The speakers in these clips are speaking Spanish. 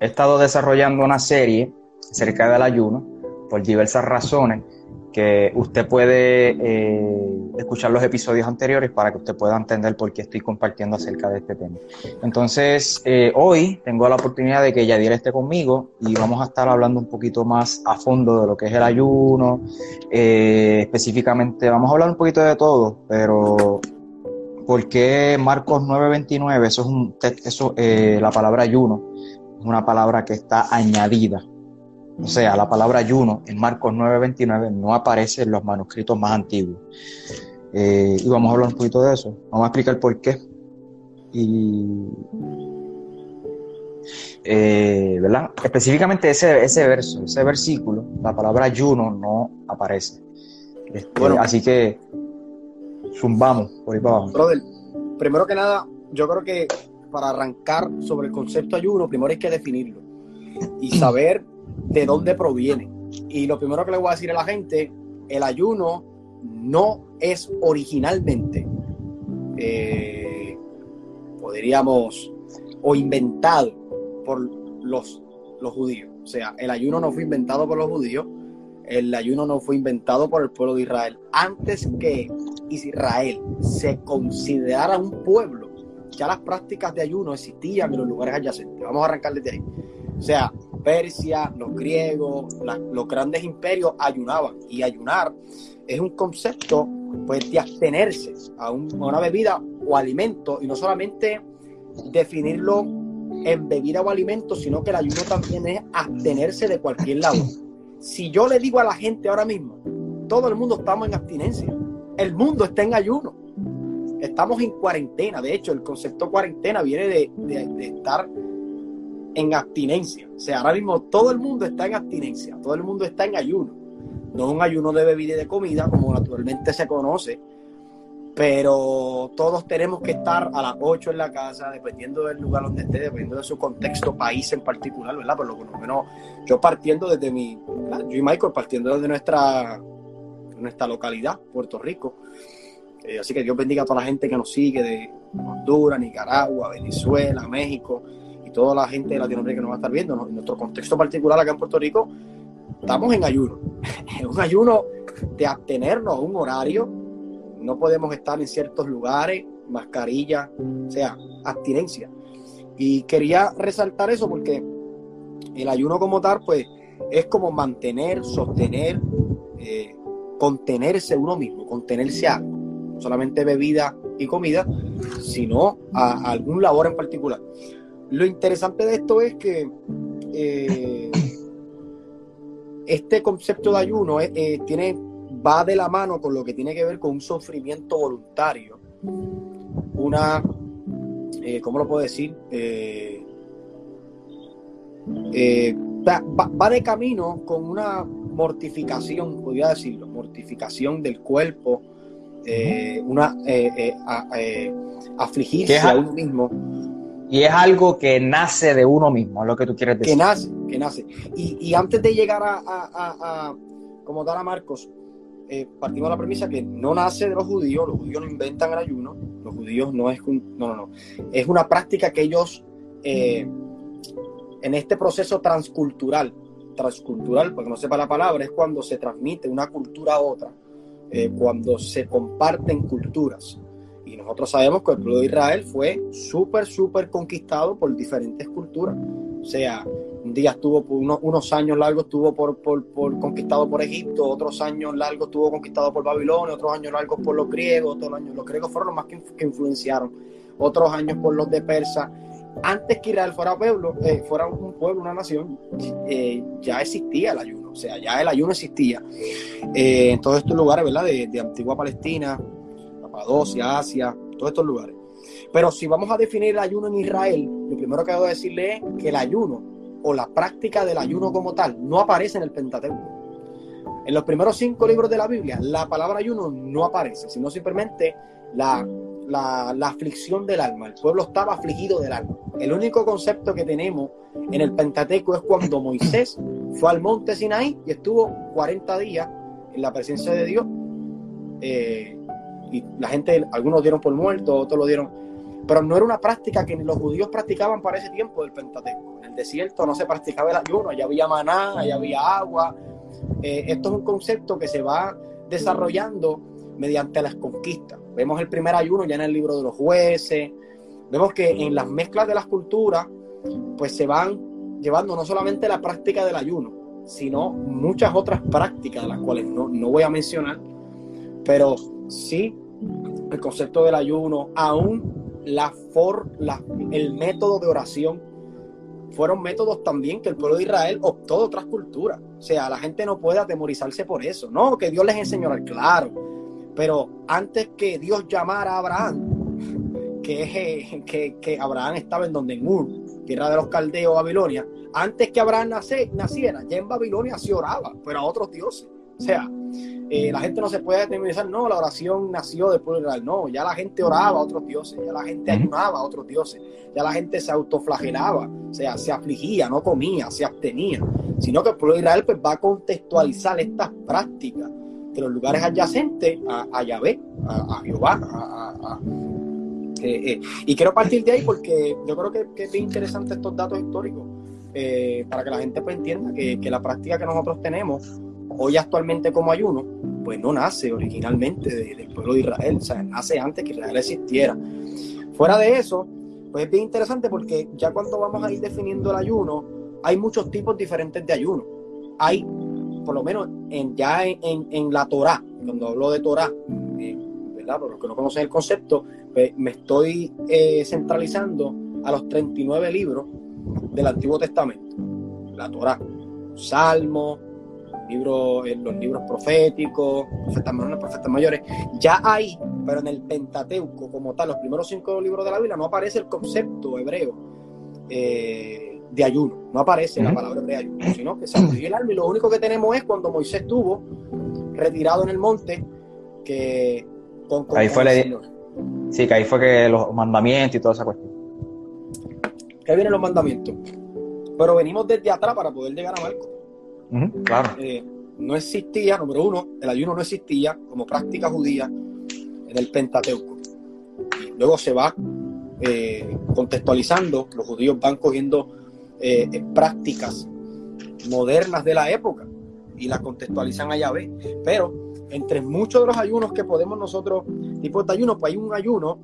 He estado desarrollando una serie acerca del ayuno por diversas razones que usted puede eh, escuchar los episodios anteriores para que usted pueda entender por qué estoy compartiendo acerca de este tema. Entonces, eh, hoy tengo la oportunidad de que Yadier esté conmigo y vamos a estar hablando un poquito más a fondo de lo que es el ayuno. Eh, específicamente, vamos a hablar un poquito de todo, pero ¿por qué Marcos 9:29? Eso es un, eso, la palabra ayuno es una palabra que está añadida o sea, la palabra ayuno en Marcos 9:29 no aparece en los manuscritos más antiguos. Eh, y vamos a hablar un poquito de eso. Vamos a explicar por qué. Y, eh, ¿verdad? Específicamente ese, ese verso, ese versículo, la palabra ayuno no aparece. Este, bueno, así que zumbamos por ahí para abajo. Brother, primero que nada, yo creo que para arrancar sobre el concepto ayuno, primero hay que definirlo y saber de dónde proviene. Y lo primero que le voy a decir a la gente, el ayuno no es originalmente, eh, podríamos, o inventado por los, los judíos. O sea, el ayuno no fue inventado por los judíos, el ayuno no fue inventado por el pueblo de Israel. Antes que Israel se considerara un pueblo, ya las prácticas de ayuno existían en los lugares adyacentes. Vamos a arrancar desde ahí. O sea, Persia, los griegos, los grandes imperios ayunaban. Y ayunar es un concepto pues, de abstenerse a, una bebida o alimento. Y no solamente definirlo en bebida o alimento, sino que el ayuno también es abstenerse de cualquier lado. Si yo le digo a la gente ahora mismo, todo el mundo estamos en abstinencia. El mundo está en ayuno. Estamos en cuarentena. De hecho, el concepto cuarentena viene de, estar en abstinencia. O sea, ahora mismo todo el mundo está en abstinencia, todo el mundo está en ayuno. No un ayuno de bebida y de comida, como naturalmente se conoce, pero todos tenemos que estar a las 8 en la casa, dependiendo del lugar donde esté, dependiendo de su contexto, país en particular, ¿verdad? Por lo menos yo partiendo desde mi, yo y Michael partiendo desde nuestra, nuestra localidad, Puerto Rico. Eh, así que Dios bendiga a toda la gente que nos sigue de Honduras, Nicaragua, Venezuela, México toda la gente de Latinoamérica que nos va a estar viendo, en nuestro contexto particular acá en Puerto Rico, estamos en ayuno. Es un ayuno de abstenernos a un horario. No podemos estar en ciertos lugares, mascarilla, o sea, abstinencia. Y quería resaltar eso porque el ayuno como tal, pues, es como mantener, sostener, eh, contenerse uno mismo, contenerse a. Solamente bebida y comida, sino a algún labor en particular. Lo interesante de esto es que eh, este concepto de ayuno eh, eh, tiene, va de la mano con lo que tiene que ver con un sufrimiento voluntario. Una, ¿cómo lo puedo decir? Va, de camino con una mortificación, podría decirlo, mortificación del cuerpo, una afligirse a uno mismo y es algo que nace de uno mismo, lo que tú quieres decir. Que nace, que nace. Y, antes de llegar a, a, como tal a Marcos, eh, partimos de la premisa que no nace de los judíos, los judíos no inventan el ayuno, los judíos no es no, no, no. Es una práctica que ellos eh, en este proceso transcultural, transcultural, porque no sepa la palabra, es cuando se transmite una cultura a otra, eh, cuando se comparten culturas. Y nosotros sabemos que el pueblo de Israel fue súper, súper conquistado por diferentes culturas. O sea, un día estuvo por unos, años largos estuvo por, por, conquistado por Egipto, otros años largos estuvo conquistado por Babilonia, otros años largos por los griegos, otros años los griegos fueron los más que, influenciaron, otros años por los de Persa. Antes que Israel fuera pueblo, eh, fuera un pueblo, una nación, eh, ya existía el ayuno, o sea, ya el ayuno existía eh, en todos estos lugares, ¿verdad? De, de antigua Palestina, Capadocia, Asia, todos estos lugares. Pero si vamos a definir el ayuno en Israel, lo primero que debo decirle es que el ayuno o la práctica del ayuno como tal no aparece en el Pentateuco. En los primeros cinco libros de la Biblia, la palabra ayuno no aparece, sino simplemente la, la, aflicción del alma. El pueblo estaba afligido del alma. El único concepto que tenemos en el Pentateuco es cuando Moisés fue al monte Sinaí y estuvo 40 días en la presencia de Dios. Eh, y la gente, algunos dieron por muerto, otros lo dieron. Pero no era una práctica que los judíos practicaban para ese tiempo del Pentateuco. En el desierto no se practicaba el ayuno, allá había maná, allá había agua. Eh, esto es un concepto que se va desarrollando mediante las conquistas. Vemos el primer ayuno ya en el libro de los jueces. Vemos que en las mezclas de las culturas, pues se van llevando no solamente la práctica del ayuno, sino muchas otras prácticas, de las cuales no, no voy a mencionar, pero sí el concepto del ayuno, aún la for, la, el método de oración, fueron métodos también que el pueblo de Israel optó de otras culturas. O sea, la gente no puede atemorizarse por eso. No, que Dios les enseñó, claro. Pero antes que Dios llamara a Abraham, que, que, que Abraham estaba en donde en Ur, tierra de los caldeos, Babilonia, antes que Abraham naciera, ya en Babilonia se oraba, pero a otros dioses. O sea, eh, la gente no se puede determinar, no, la oración nació después de Israel. No, ya la gente oraba a otros dioses, ya la gente ayunaba a otros dioses, ya la gente se autoflagelaba, o sea, se afligía, no comía, se abstenía. Sino que el pueblo de Israel pues, va a contextualizar estas prácticas de los lugares adyacentes a, a Yahvé, a, Jehová, a, eh, eh, y quiero partir de ahí porque yo creo que, es interesante estos datos históricos para que la gente pues, entienda que la práctica que nosotros tenemos hoy actualmente como ayuno, pues no nace originalmente del pueblo de Israel, o sea, nace antes que Israel existiera. Fuera de eso, pues es bien interesante porque ya cuando vamos a ir definiendo el ayuno, hay muchos tipos diferentes de ayuno. Hay, por lo menos en, ya en, la Torah, cuando hablo de Torah, eh, ¿verdad? Por los que no conocen el concepto, pues me estoy eh, centralizando a los 39 libros del Antiguo Testamento, la Torah, Salmo, libros, en los libros proféticos, profetas menores, profetas mayores, ya hay, pero en el Pentateuco como tal, los primeros cinco libros de la Biblia, no aparece el concepto hebreo eh, de ayuno, no aparece la palabra de ayuno, sino que se el alma y lo único que tenemos es cuando Moisés estuvo retirado en el monte, que con, ahí fue Sí, que ahí fue que los mandamientos y toda esa cuestión. Que vienen los mandamientos. Pero venimos desde atrás para poder llegar a Marcos claro. Eh, no existía, número uno, el ayuno no existía como práctica judía en el Pentateuco. Y luego se va eh, contextualizando, los judíos van cogiendo eh, prácticas modernas de la época y las contextualizan a Yahvé. Pero entre muchos de los ayunos que podemos nosotros, tipo de ayuno, pues hay un ayuno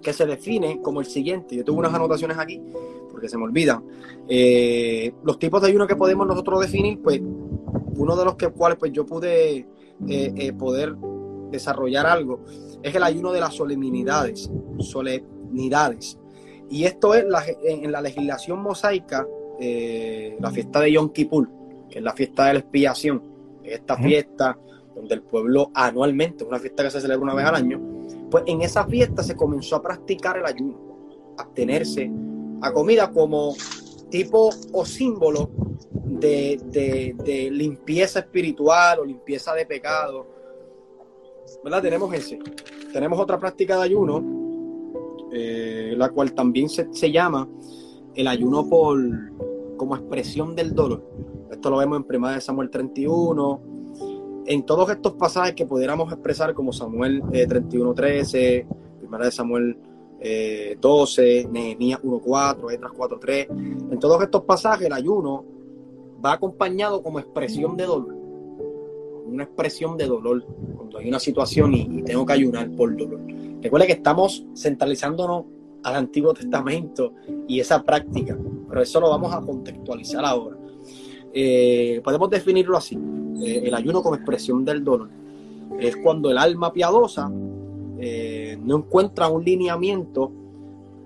que se define como el siguiente. Yo tengo unas anotaciones aquí porque se me olvidan. Eh, los tipos de ayuno que podemos nosotros definir, pues uno de los que, cuales pues yo pude eh, poder desarrollar algo es el ayuno de las solemnidades, solemnidades. Y esto es en la legislación mosaica, la fiesta de Yom Kippur, que es la fiesta de la expiación, esta fiesta donde el pueblo anualmente, una fiesta que se celebra una vez al año, pues en esa fiesta se comenzó a practicar el ayuno, abstenerse a comida como tipo o símbolo de, limpieza espiritual o limpieza de pecado. ¿Verdad? Tenemos ese. Tenemos otra práctica de ayuno, eh, la cual también se, se, llama el ayuno por como expresión del dolor. Esto lo vemos en 1 Samuel 31, en todos estos pasajes que pudiéramos expresar como Samuel eh, 31.13, Primera de Samuel eh, 12, Nehemías 1.4, Etras 4.3, en todos estos pasajes el ayuno va acompañado como expresión de dolor, una expresión de dolor cuando hay una situación y, tengo que ayunar por dolor. Recuerda que estamos centralizándonos al Antiguo Testamento y esa práctica, pero eso lo vamos a contextualizar ahora. Eh, podemos definirlo así. Eh, el ayuno como expresión del dolor. Es cuando el alma piadosa eh, no encuentra un lineamiento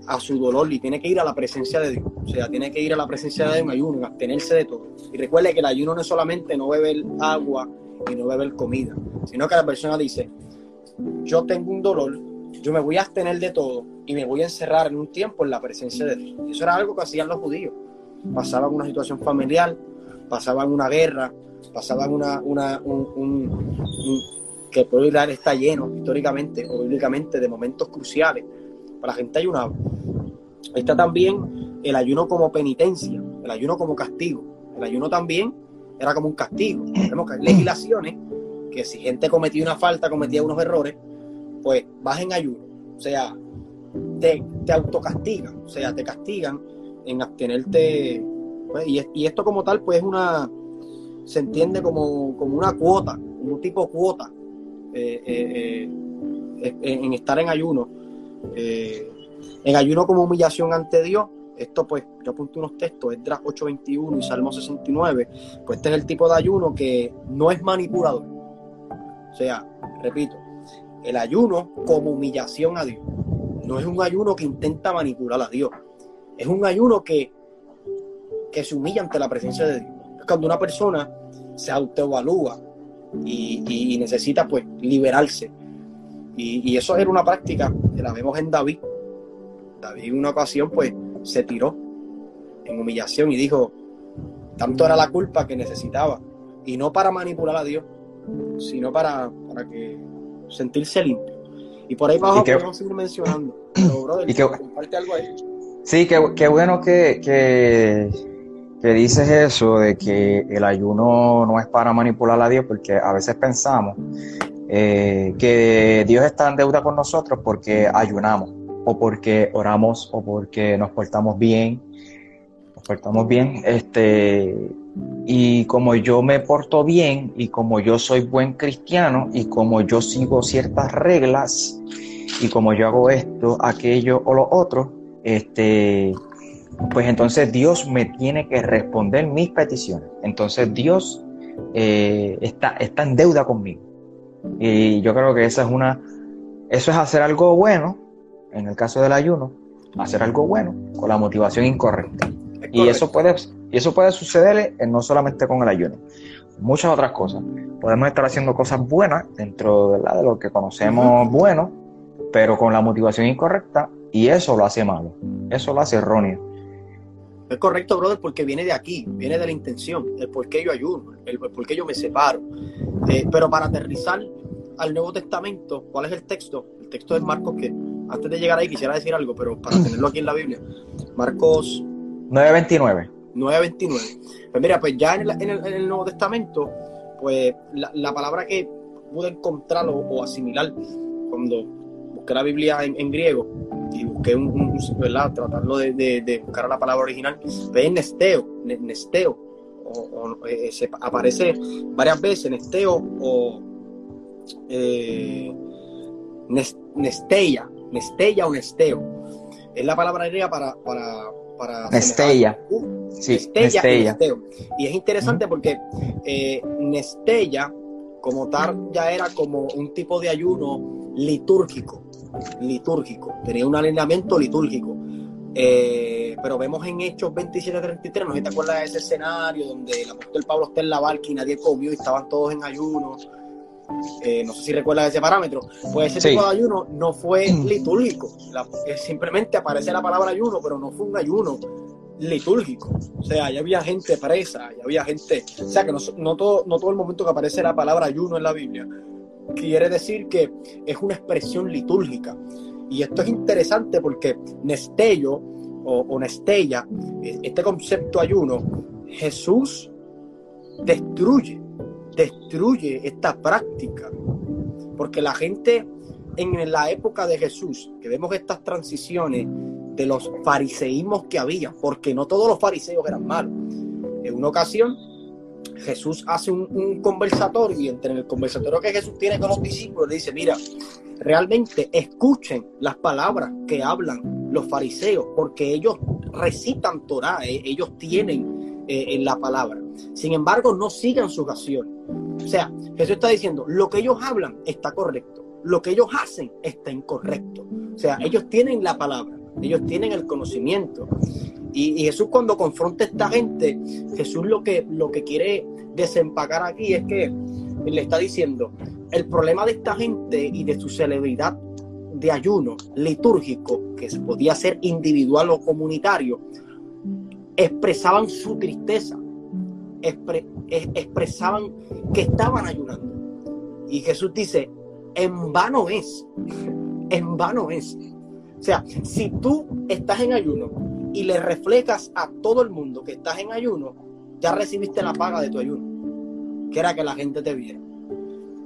a su dolor y tiene que ir a la presencia de Dios. O sea, tiene que ir a la presencia de Dios ayuno, abstenerse de todo. Y recuerde que el ayuno no es solamente no beber agua y no beber comida, sino que la persona dice, yo tengo un dolor, yo me voy a abstener de todo y me voy a encerrar en un tiempo en la presencia de Dios. Y eso era algo que hacían los judíos. pasaban una situación familiar, pasaban una guerra, pasaban una, una un, que puede dar está lleno históricamente o bíblicamente de momentos cruciales para la gente ayunaba. Está también el ayuno como penitencia, el ayuno como castigo. El ayuno también era como un castigo. Tenemos que hay legislaciones que si gente cometía una falta, cometía unos errores, pues vas en ayuno. O sea, te, te autocastigan, o sea, te castigan en abstenerte. Pues, y, esto como tal, pues es una, se entiende como, como una cuota, un tipo cuota eh, eh, eh, en estar en ayuno. en ayuno como humillación ante Dios. Esto pues, yo apunto unos textos, Esdras 8.21 y Salmo 69. Pues este es el tipo de ayuno que no es manipulador. O sea, repito, el ayuno como humillación a Dios. No es un ayuno que intenta manipular a Dios. Es un ayuno que, que se humilla ante la presencia de Dios. Es cuando una persona se autoevalúa y, necesita pues liberarse. Y, eso era una práctica que la vemos en David. David en una ocasión pues se tiró en humillación y dijo, tanto era la culpa que necesitaba. Y no para manipular a Dios, sino para, para que sentirse limpio. Y por ahí abajo podemos seguir mencionando. Pero, comparte algo ahí. Sí, qué, bueno que, que, dices eso de que el ayuno no es para manipular a Dios, porque a veces pensamos eh, que Dios está en deuda con nosotros porque ayunamos, o porque oramos, o porque nos portamos bien. Nos portamos bien, este, y como yo me porto bien, y como yo soy buen cristiano, y como yo sigo ciertas reglas, y como yo hago esto, aquello o lo otro, este, pues entonces Dios me tiene que responder mis peticiones. Entonces Dios eh, está, está en deuda conmigo. Y yo creo que esa es una, eso es hacer algo bueno, en el caso del ayuno, hacer algo bueno con la motivación incorrecta. Y eso puede, y eso puede suceder no solamente con el ayuno, muchas otras cosas. Podemos estar haciendo cosas buenas dentro de lo que conocemos bueno, pero con la motivación incorrecta y eso lo hace malo, eso lo hace erróneo. Es correcto, brother, porque viene de aquí, viene de la intención, el por qué yo ayuno, el por qué yo me separo. Eh, pero para aterrizar al Nuevo Testamento, ¿cuál es el texto? El texto de Marcos que antes de llegar ahí quisiera decir algo, pero para tenerlo aquí en la Biblia. Marcos 9.29. 9.29. Pues mira, pues ya en el, Nuevo Testamento, pues la, palabra que pude encontrar o asimilar cuando busqué la Biblia en, griego y busqué un, ¿verdad? Tratarlo de, buscar la palabra original, ve nesteo, nesteo, o, eh, se aparece varias veces nesteo o eh, nestella, nestella o nesteo. Es la palabra griega para, para, para nestella. Sí, nestella, Y, y es interesante porque eh, nestella como tal ya era como un tipo de ayuno litúrgico litúrgico, tenía un alineamiento litúrgico. Eh, pero vemos en Hechos 27-33, no sé si te acuerdas de ese escenario donde el apóstol Pablo está en la barca y nadie comió y estaban todos en ayuno. Eh, no sé si recuerdas ese parámetro. Pues ese tipo de ayuno no fue litúrgico. Eh, simplemente aparece la palabra ayuno, pero no fue un ayuno litúrgico. O sea, ya había gente presa, ya había gente. O sea, que no, todo, no todo el momento que aparece la palabra ayuno en la Biblia quiere decir que es una expresión litúrgica. Y esto es interesante porque Nestello o, Nestella, este concepto ayuno, Jesús destruye, destruye esta práctica. Porque la gente en la época de Jesús, que vemos estas transiciones de los fariseísmos que había, porque no todos los fariseos eran malos. En una ocasión Jesús hace un, conversatorio y entre el conversatorio que Jesús tiene con los discípulos dice, mira, realmente escuchen las palabras que hablan los fariseos, porque ellos recitan Torah, eh, ellos tienen eh, en la palabra. Sin embargo, no sigan sus acciones. O sea, Jesús está diciendo, lo que ellos hablan está correcto, lo que ellos hacen está incorrecto. O sea, ellos tienen la palabra, ellos tienen el conocimiento. Y, Jesús cuando confronta a esta gente, Jesús lo que, lo que quiere desempacar aquí es que le está diciendo, el problema de esta gente y de su celebridad de ayuno litúrgico, que podía ser individual o comunitario, expresaban su tristeza, expresaban que estaban ayunando. Y Jesús dice, en vano es, en vano es. O sea, si tú estás en ayuno y le reflejas a todo el mundo que estás en ayuno, ya recibiste la paga de tu ayuno, que era que la gente te viera.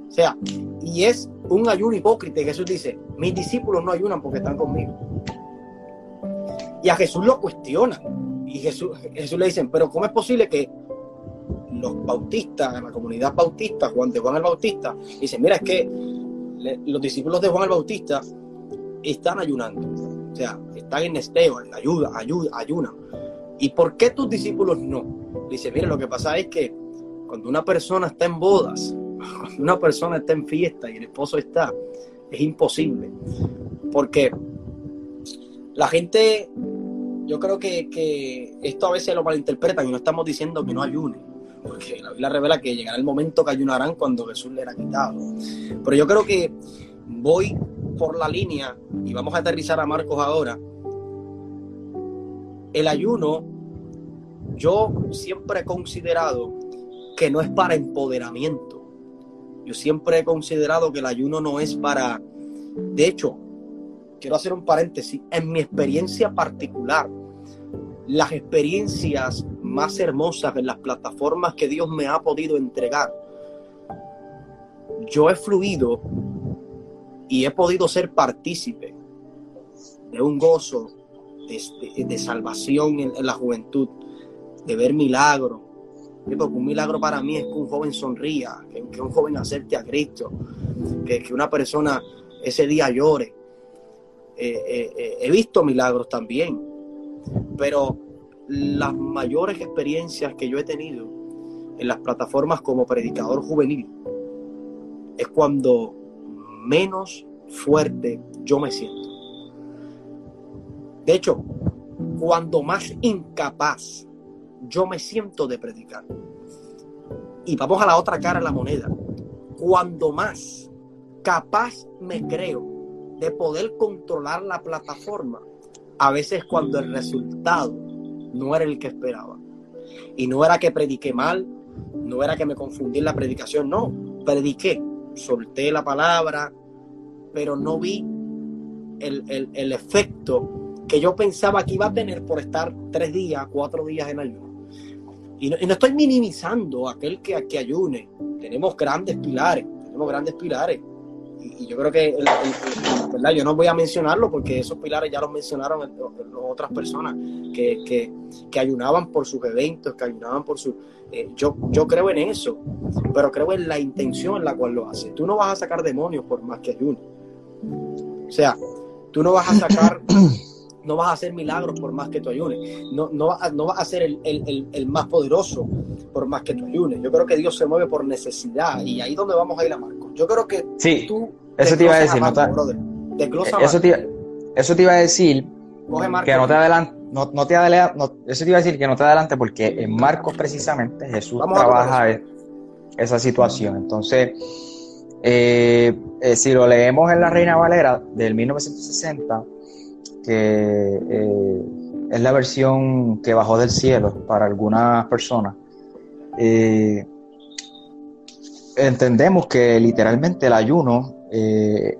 O sea, y es un ayuno hipócrita. Jesús dice, mis discípulos no ayunan porque están conmigo. Y a Jesús lo cuestionan. Y Jesús, Jesús le dicen, pero ¿cómo es posible que los bautistas, en la comunidad bautista, Juan de Juan el Bautista, dicen, mira, es que los discípulos de Juan el Bautista están ayunando. O sea, están en esteo, ayuda, ayuda, ayunan. ¿Y por qué tus discípulos no? Dice, mira, lo que pasa es que cuando una persona está en bodas, cuando una persona está en fiesta y el esposo está, es imposible. Porque la gente, yo creo que, esto a veces lo malinterpretan y no estamos diciendo que no ayune. Porque la Biblia revela que llegará el momento que ayunarán cuando Jesús le era quitado. Pero yo creo que voy por la línea y vamos a aterrizar a Marcos ahora. El ayuno, yo siempre he considerado que no es para empoderamiento yo siempre he considerado que el ayuno no es para... De hecho, quiero hacer un paréntesis. En mi experiencia particular, las experiencias más hermosas en las plataformas que Dios me ha podido entregar, yo he fluido y he podido ser partícipe de un gozo de, salvación en, la juventud, de ver milagros, porque un milagro para mí es que un joven sonría, que, un joven acepte a Cristo, que, una persona ese día llore. Eh, eh, eh, he visto milagros también, pero las mayores experiencias que yo he tenido en las plataformas como predicador juvenil es cuando menos fuerte yo me siento. De hecho, cuando más incapaz yo me siento de predicar. Y vamos a la otra cara de la moneda. Cuando más capaz me creo de poder controlar la plataforma, a veces cuando el resultado no era el que esperaba. Y no era que prediqué mal, no era que me confundí en la predicación, no, prediqué, solté la palabra, pero no vi el, el efecto que yo pensaba que iba a tener por estar tres días, cuatro días en ayuno. Y no, estoy minimizando a aquel que, que ayune. Tenemos grandes pilares, tenemos grandes pilares. Y, yo creo que, ¿verdad? Yo no voy a mencionarlo porque esos pilares ya los mencionaron otras personas que, ayunaban por sus eventos, que ayunaban por su... Eh, yo, yo creo en eso, pero creo en la intención en la cual lo hace. Tú no vas a sacar demonios por más que ayune. O sea, tú no vas a sacar no vas a hacer milagros por más que tú ayunes. No, no, no vas a ser el, más poderoso por más que tú ayunes. Yo creo que Dios se mueve por necesidad y ahí es donde vamos a ir a Marcos. Yo creo que sí, eso te iba a decir. no te, eso, te, eso te iba a decir que no te adelante. No, no te adelante, eso te iba a decir que no te adelante porque en Marcos precisamente Jesús trabaja esa situación. Entonces, eh, eh, si lo leemos en la Reina Valera del 1960, que eh, es la versión que bajó del cielo para algunas personas. Eh, entendemos que literalmente el ayuno eh,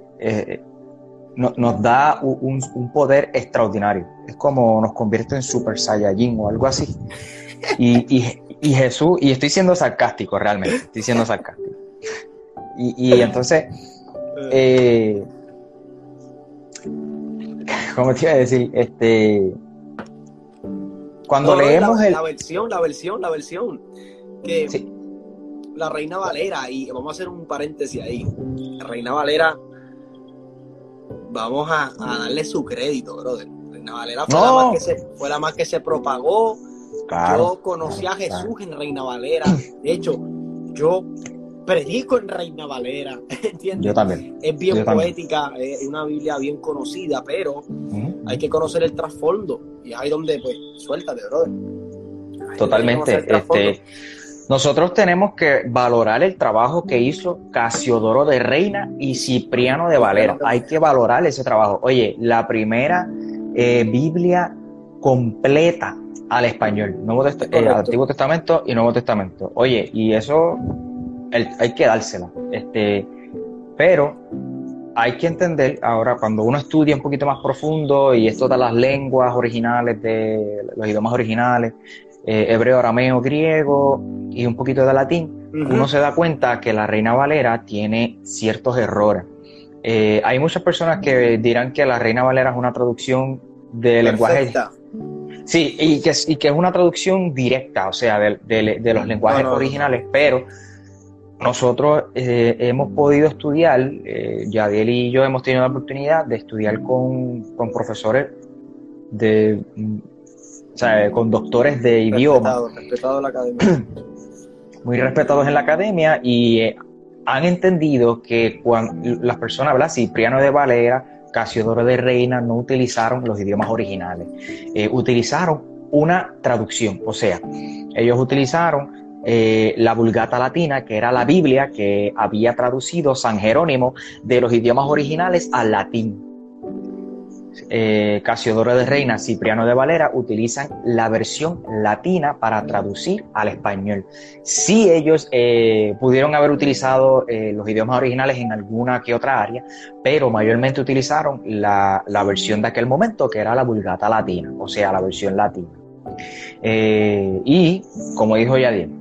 nos da un, poder extraordinario. Es como nos convierte en Super Saiyajin o algo así. Y, Jesús, y estoy siendo sarcástico realmente, estoy siendo sarcástico. Y, y entonces, ¿cómo te iba a decir? Este, cuando leemos la, el... la versión, la versión, la versión que la Reina Valera y vamos a hacer un paréntesis ahí. La Reina Valera, vamos a, darle su crédito, brother. Reina Valera fue, la, más que se, fue la más que se propagó. Yo conocí a Jesús en Reina Valera. De hecho, yo predico en Reina Valera, ¿entiendes? Yo también. Es bien poética, es una Biblia bien conocida, pero hay que conocer el trasfondo y ahí donde, pues, suéltate, brother. Totalmente. Este, nosotros tenemos que valorar el trabajo que hizo Casiodoro de Reina y Cipriano de Valera. Hay que valorar ese trabajo. Oye, la primera eh, Biblia completa al español, Nuevo eh, Antiguo Testamento y Nuevo Testamento. Oye, y eso hay que dársela. Este, pero hay que entender ahora, cuando uno estudia un poquito más profundo y esto de las lenguas originales, de los idiomas originales, eh, hebreo, arameo, griego y un poquito de latín, uno se da cuenta que la Reina Valera tiene ciertos errores. Eh, hay muchas personas que dirán que la Reina Valera es una traducción de lenguaje. Sí, y que, y que, es una traducción directa, o sea, de, los lenguajes originales, pero nosotros eh, hemos podido estudiar, eh, Yadiel y yo hemos tenido la oportunidad de estudiar con, profesores de, o sea, con doctores de idioma. Respetado, en la academia. Muy respetados en la academia y eh, han entendido que cuando las personas, ¿verdad? Cipriano de Valera, Casiodoro de Reina no utilizaron los idiomas originales, eh, utilizaron una traducción, o sea, ellos utilizaron eh, la Vulgata Latina, que era la Biblia que había traducido San Jerónimo de los idiomas originales al latín. Eh, Casiodoro de Reina, Cipriano de Valera utilizan la versión latina para traducir al español. Sí ellos eh, pudieron haber utilizado los idiomas originales en alguna que otra área, pero mayormente utilizaron la, la, versión de aquel momento, que era la Vulgata Latina, o sea, la versión latina. y, como dijo Yadir,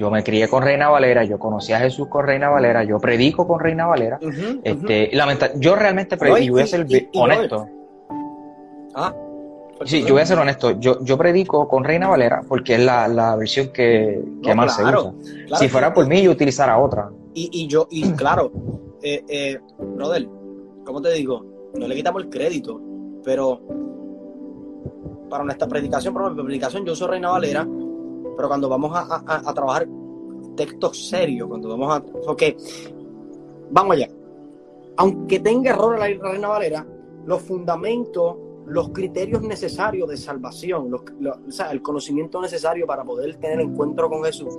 yo me crié con Reina Valera, yo conocí a Jesús con Reina Valera, yo predico con Reina Valera. este, yo realmente predico, y voy a ser honesto. Ah, sí, yo voy a ser honesto. Yo, yo predico con Reina Valera porque es la, versión que, más se usa. si fuera por mí, yo utilizara otra. Y, y yo, y claro, eh, eh, brother, ¿cómo te digo? No le quitamos el crédito, pero para nuestra predicación, para nuestra predicación, yo soy Reina Valera pero cuando vamos a, trabajar textos serios, cuando vamos a... Ok, vamos allá. Aunque tenga error la Reina Valera, los fundamentos, los criterios necesarios de salvación, o sea, el conocimiento necesario para poder tener encuentro con Jesús,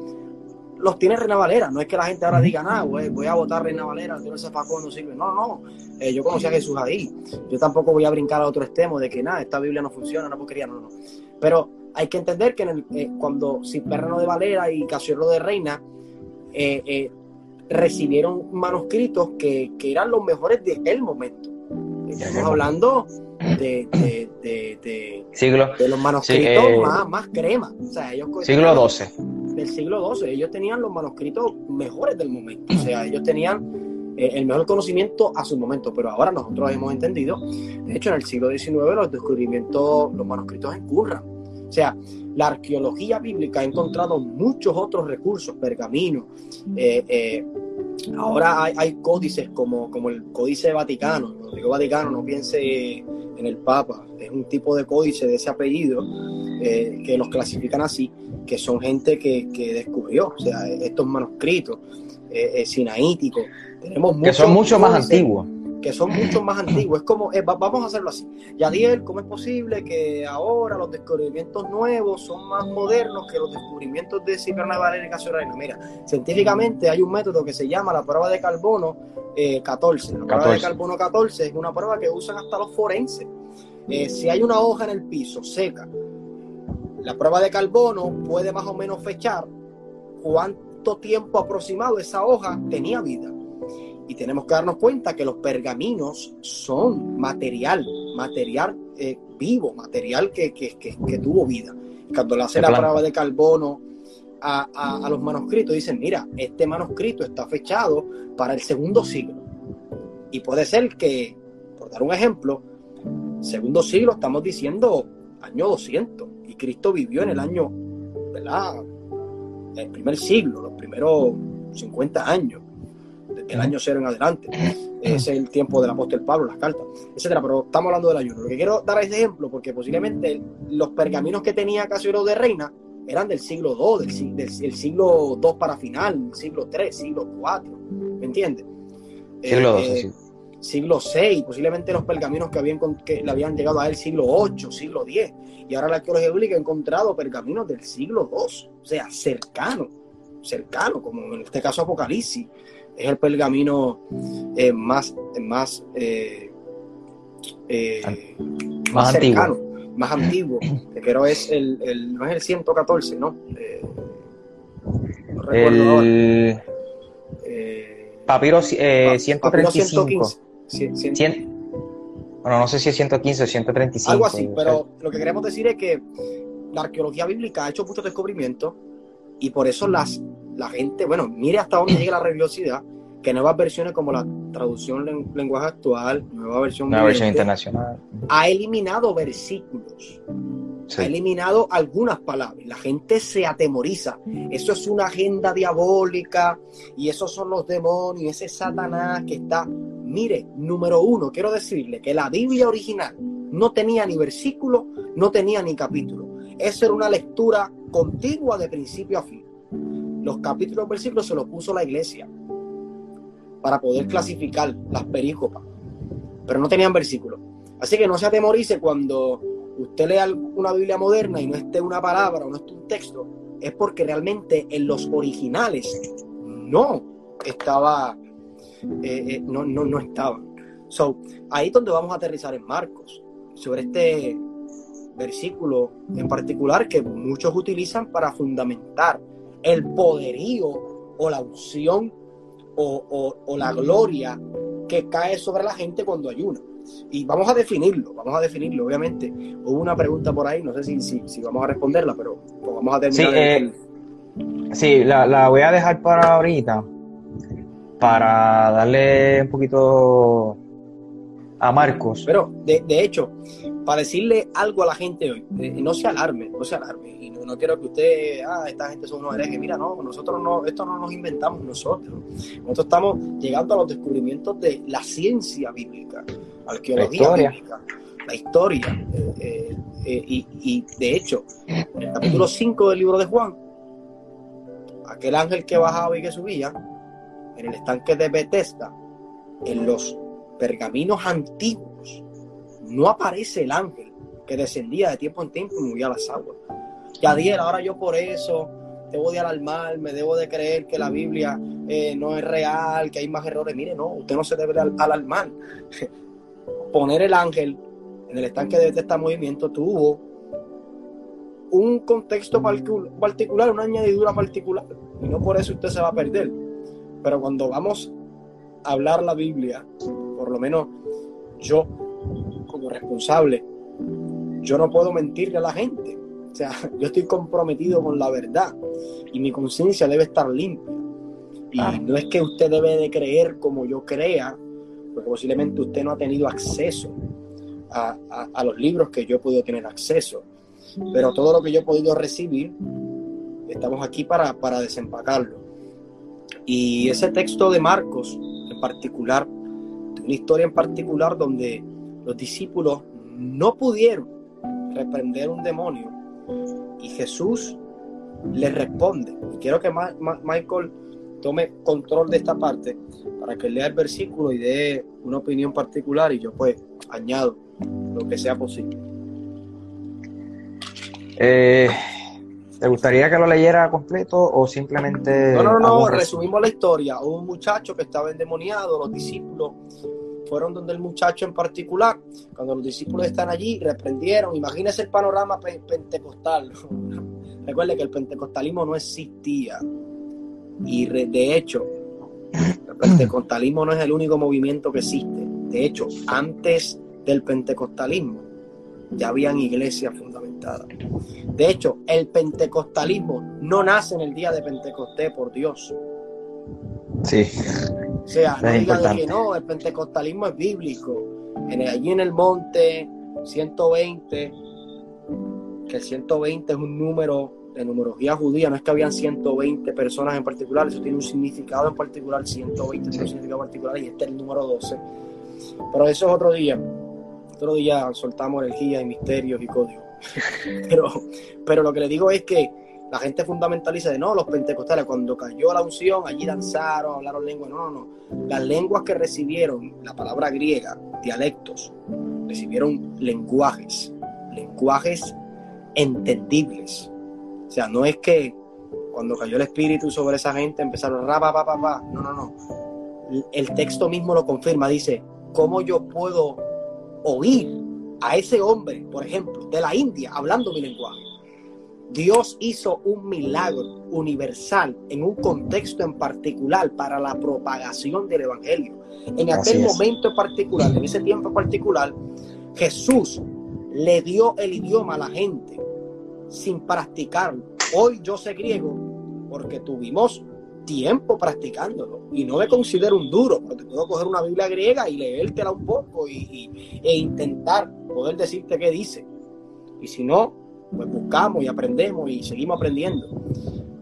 los tiene Reina Valera. No es que la gente ahora diga, nada, voy a votar Reina Valera, no ese no sirve. No, no, eh, yo conocí a Jesús ahí. Yo tampoco voy a brincar a otro extremo de que nada, esta Biblia no funciona, no quería, no, no. Pero hay que entender que eh, cuando Cipriano de Valera y Casiodoro de Reina eh, eh, recibieron manuscritos que, eran los mejores de el momento. Estamos hablando de, de, los manuscritos más, crema. siglo XII. Del siglo XII. Ellos tenían los manuscritos mejores del momento. O sea, ellos tenían el mejor conocimiento a su momento, pero ahora nosotros hemos entendido, de hecho en el siglo XIX los descubrimientos, los manuscritos en Qumran, o sea, la arqueología bíblica ha encontrado muchos otros recursos, pergaminos. Eh, eh, ahora hay, códices como, como el Códice Vaticano. Cuando digo Vaticano, no piense en el Papa. Es un tipo de códice de ese apellido eh, que los clasifican así, que son gente que, descubrió, o sea, estos manuscritos sinaíticos. Tenemos que son mucho más antiguos que son mucho más antiguos. Es como, eh, vamos a hacerlo así. Yadiel, ¿cómo es posible que ahora los descubrimientos nuevos son más modernos que los descubrimientos de Cipriano Valera y Reina? Mira, científicamente hay un método que se llama la prueba de carbono 14. Eh, la prueba de carbono 14 es una prueba que usan hasta los forenses. Eh, si hay una hoja en el piso seca, la prueba de carbono puede más o menos fechar cuánto tiempo aproximado esa hoja tenía vida. Y tenemos que darnos cuenta que los pergaminos son material, material eh, vivo, material que, tuvo vida. Cuando le hace la prueba de carbono a, los manuscritos, dicen, mira, este manuscrito está fechado para el segundo siglo. Y puede ser que, por dar un ejemplo, segundo siglo estamos diciendo año 200. Y Cristo vivió en el año, ¿verdad? El primer siglo, los primeros 50 años el año cero en adelante. es el tiempo del apóstol Pablo, las cartas, etcétera. Pero estamos hablando del ayuno. Lo que quiero dar es ejemplo, porque posiblemente los pergaminos que tenía Casiodoro de Reina eran del siglo II, del, siglo II para final, siglo III, siglo IV. ¿Me entiendes? Siglo II, eh, Siglo VI, posiblemente los pergaminos que, habían, que le habían llegado a él siglo VIII, siglo X. Y ahora la arqueología bíblica ha encontrado pergaminos del siglo II, o sea, cercano, cercano, como en este caso Apocalipsis es el pergamino eh, más, más, eh, eh, más, cercano. más antiguo, que creo es el, el no es el 114, ¿no? Eh, no recuerdo ahora. El Eh, papiro eh, pa- 135. papiro 115. Sí, cien- Cien- bueno, no sé si es 115 o 135. Algo así, pero lo que queremos decir es que la arqueología bíblica ha hecho muchos descubrimientos y por eso las, la gente, bueno, mire hasta dónde llega la religiosidad, que nuevas versiones como la traducción en lenguaje actual, nueva versión, Una versión viviente, internacional. ha eliminado versículos, ha eliminado algunas palabras. La gente se atemoriza. Eso es una agenda diabólica y esos son los demonios, ese Satanás que está. Mire, número uno, quiero decirle que la Biblia original no tenía ni versículo, no tenía ni capítulo. Esa era una lectura contigua de principio a fin. Los capítulos versículos se los puso la iglesia para poder clasificar las perícopas, pero no tenían versículos. Así que no se atemorice cuando usted lea una Biblia moderna y no esté una palabra o no esté un texto, es porque realmente en los originales no estaba, eh, eh, no, no, no estaban. So, ahí es donde vamos a aterrizar en Marcos, sobre este versículo en particular que muchos utilizan para fundamentar el poderío o la unción o, o- o la gloria que cae sobre la gente cuando ayuna. Y vamos a definirlo, vamos a definirlo, obviamente. Hubo una pregunta por ahí, no sé si, si, si vamos a responderla, pero pues vamos a terminar. Sí, eh, Sí, la, la voy a dejar para ahorita, para darle un poquito a Marcos. Pero, de, de hecho, para decirle algo a la gente hoy, eh, no se alarme, no se alarme. No, quiero que usted, ah, esta gente son unos herejes. Mira, no, nosotros no, esto no nos inventamos nosotros. Nosotros estamos llegando a los descubrimientos de la ciencia bíblica, arqueología La bíblica, la historia. eh, eh, eh, y, y, de hecho, en el capítulo 5 del libro de Juan, aquel ángel que bajaba y que subía, en el estanque de Bethesda, en los pergaminos antiguos, no aparece el ángel que descendía de tiempo en tiempo y movía las aguas. Yadiel, ahora yo por eso debo de alarmarme, debo de creer que la Biblia eh, no es real, que hay más errores. Mire, no, usted no se debe de al- alarmar. Poner el ángel en el estanque de este movimiento tuvo un contexto particular, una añadidura particular, y no por eso usted se va a perder. Pero cuando vamos a hablar la Biblia, por lo menos yo, como responsable, yo no puedo mentirle a la gente. O sea, yo estoy comprometido con la verdad y mi conciencia debe estar limpia. Y Ah. no es que usted debe de creer como yo crea, porque posiblemente usted no ha tenido acceso a, a- a los libros que yo he podido tener acceso. Pero todo lo que yo he podido recibir, estamos aquí para, para desempacarlo. Y ese texto de Marcos en particular, de una historia en particular donde los discípulos no pudieron reprender un demonio y Jesús les responde. Y quiero que Ma- Ma- Michael tome control de esta parte para que lea el versículo y dé una opinión particular y yo pues añado lo que sea posible. Eh, ¿Te gustaría que lo leyera completo o simplemente... No, no, no, resumimos la historia. Un muchacho que estaba endemoniado, los discípulos fueron donde el muchacho en particular. Cuando los discípulos están allí, reprendieron. Imagínese el panorama pe- pentecostal. Recuerde que el pentecostalismo no existía. Y de hecho, el pentecostalismo no es el único movimiento que existe. De hecho, antes del pentecostalismo ya habían iglesias fundamentadas. De hecho, el pentecostalismo no nace en el día de Pentecostés, por Dios. Sí, O sea, no Es diga de importante. que no, el pentecostalismo es bíblico. En el- allí en el monte, 120, que el 120 es un número de numerología judía, no es que habían 120 personas en particular, eso tiene un significado en particular, 120 tiene un significado particular y este es el número 12. Pero eso es otro día. Otro día soltamos energía y misterios y códigos. pero, pero lo que le digo es que la gente fundamentaliza de no, los pentecostales, cuando cayó la unción, allí danzaron, hablaron lenguas. No, no, no. Las lenguas que recibieron, la palabra griega, dialectos, recibieron lenguajes, lenguajes entendibles. O sea, no es que cuando cayó el espíritu sobre esa gente empezaron ra, pa, pa, pa, pa. No, no, no. El texto mismo lo confirma, dice, ¿cómo yo puedo oír a ese hombre, por ejemplo, de la India, hablando mi lenguaje. Dios hizo un milagro universal en un contexto en particular para la propagación del Evangelio. En aquel momento en particular, en ese tiempo particular, Jesús le dio el idioma a la gente sin practicarlo. Hoy yo sé griego porque tuvimos tiempo practicándolo y no me considero un duro, porque puedo coger una Biblia griega y leértela un poco y, e intentar poder decirte qué dice. Y si no, pues buscamos y aprendemos y seguimos aprendiendo.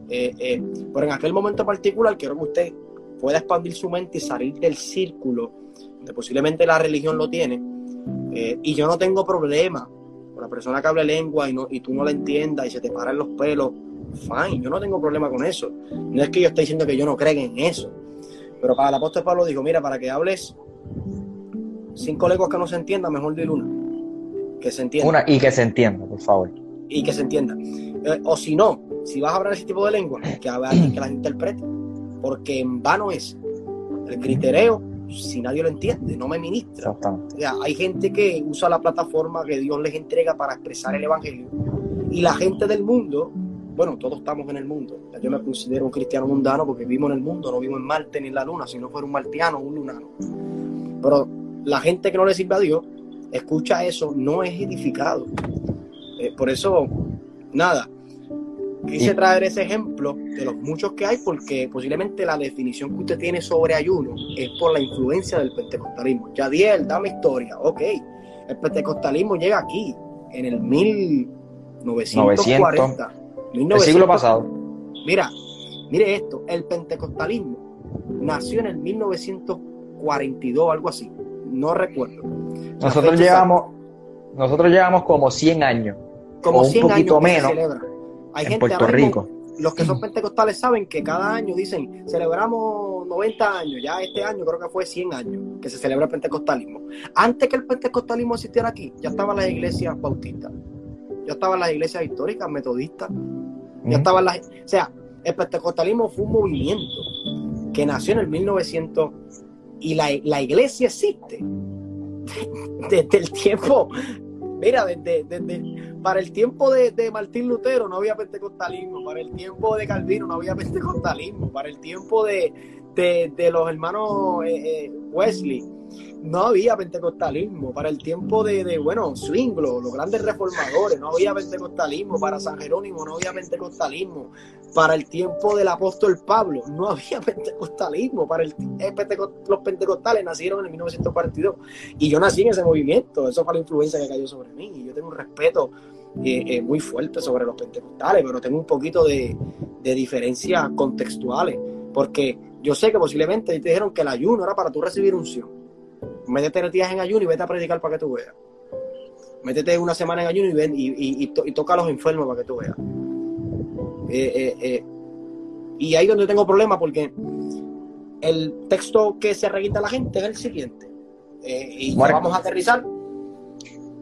Eh, eh, pero en aquel momento particular quiero que usted pueda expandir su mente y salir del círculo donde posiblemente la religión lo tiene. Eh, y yo no tengo problema con la persona que habla lengua y, no, y tú no la entiendas y se te paran los pelos. Fine, yo no tengo problema con eso. No es que yo esté diciendo que yo no creen en eso. Pero para el apóstol Pablo dijo, mira, para que hables cinco lenguas que no se entiendan, mejor de una. Que se entienda. Una y que se entienda, por favor y que se entienda. Eh, o si no, si vas a hablar ese tipo de lengua, que hable alguien que las interprete, porque en vano es el criterio si nadie lo entiende, no me ministra. hay gente que usa la plataforma que Dios les entrega para expresar el Evangelio y la gente del mundo, bueno, todos estamos en el mundo. Yo me considero un cristiano mundano porque vivo en el mundo, no vivo en Marte ni en la luna, si no fuera un martiano o un lunano. Pero la gente que no le sirve a Dios, escucha eso, no es edificado. Eh, por eso, nada, quise traer ese ejemplo de los muchos que hay porque posiblemente la definición que usted tiene sobre ayuno es por la influencia del pentecostalismo. Yadiel, dame historia. Ok, el pentecostalismo llega aquí en el 1940. el siglo pasado. Mira, mire esto, el pentecostalismo nació en el 1942, algo así, no recuerdo. Nosotros llevamos, nosotros llevamos como 100 años como un poquito menos Hay en Puerto Rico. los que son pentecostales saben que cada año dicen, celebramos 90 años, ya este año creo que fue 100 años que se celebra el pentecostalismo. Antes que el pentecostalismo existiera aquí, ya estaban las iglesias bautistas, ya estaban las iglesias históricas metodistas, ya estaban las... O sea, el pentecostalismo fue un movimiento que nació en el 1900 y la, la iglesia existe desde el tiempo Mira, desde, para el tiempo de, Martín Lutero no había pentecostalismo, para el tiempo de Calvino no había pentecostalismo, para el tiempo de, los hermanos eh, eh, Wesley no había pentecostalismo. Para el tiempo de, bueno, Swinglo, los grandes reformadores, no había pentecostalismo. Para San Jerónimo no había pentecostalismo. Para el tiempo del apóstol Pablo no había pentecostalismo. Para el, eh, los pentecostales nacieron en 1942 y yo nací en ese movimiento. Eso fue la influencia que cayó sobre mí. Y yo tengo un respeto eh, eh, muy fuerte sobre los pentecostales, pero tengo un poquito de, de diferencias contextuales. Porque yo sé que posiblemente te dijeron que el ayuno era para tú recibir unción métete los días en ayuno y vete a predicar para que tú veas. Métete una semana en ayuno y, ven, y, toca a los enfermos para que tú veas. Eh, eh, eh, y ahí donde tengo problemas porque el texto que se reguita a la gente es el siguiente. y vamos a aterrizar.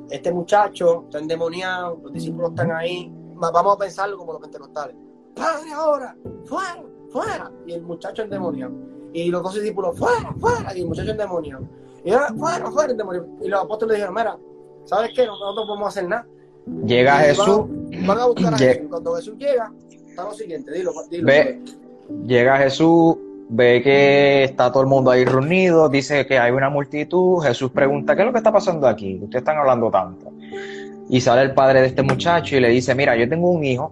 Este muchacho está endemoniado, los discípulos están ahí. Vamos a pensarlo como los pentecostales. Padre, ahora, fuera, fuera. Y el muchacho endemoniado. Y los dos discípulos, fuera, fuera. Y el muchacho endemoniado. Y ahora, fuera, fuera, Y los apóstoles dijeron, mira, ¿sabes qué? Nosotros no podemos hacer nada. Llega Jesús. Van, a buscar a Jesús. Cuando Jesús llega, está lo siguiente, dilo, dilo. Ve, llega Jesús, ve que está todo el mundo ahí reunido, dice que hay una multitud. Jesús pregunta, ¿qué es lo que está pasando aquí? Ustedes están hablando tanto. Y sale el padre de este muchacho y le dice, mira, yo tengo un hijo,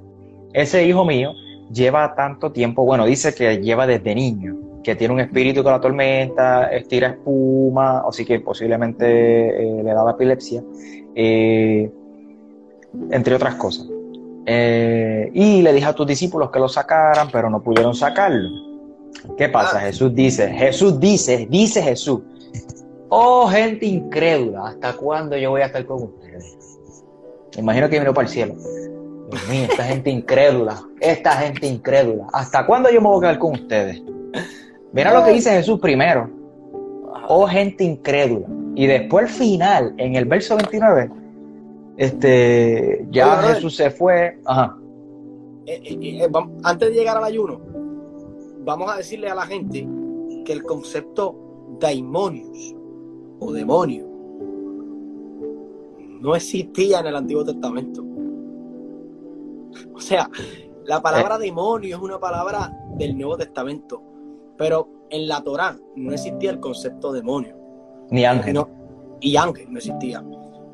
ese hijo mío lleva tanto tiempo, bueno, dice que lleva desde niño que tiene un espíritu que la tormenta, estira espuma, así que posiblemente eh, le daba epilepsia, eh, entre otras cosas. Eh, y le dije a tus discípulos que lo sacaran, pero no pudieron sacarlo. ¿Qué pasa? Ah. Jesús dice, Jesús dice, dice Jesús, oh gente incrédula, ¿hasta cuándo yo voy a estar con ustedes? Imagino que miró para el cielo. Dios mío, esta gente incrédula, esta gente incrédula, ¿hasta cuándo yo me voy a quedar con ustedes? Mira lo que dice Jesús primero. Oh gente incrédula. Y después al final, en el verso 29, este, ya Jesús se fue. Ajá. Eh, eh, eh, antes de llegar al ayuno, vamos a decirle a la gente que el concepto daimonios o demonio no existía en el Antiguo Testamento. O sea, la palabra demonio es una palabra del Nuevo Testamento, pero en la Torá no existía el concepto demonio. Ni ángel. No, y ángel no existía.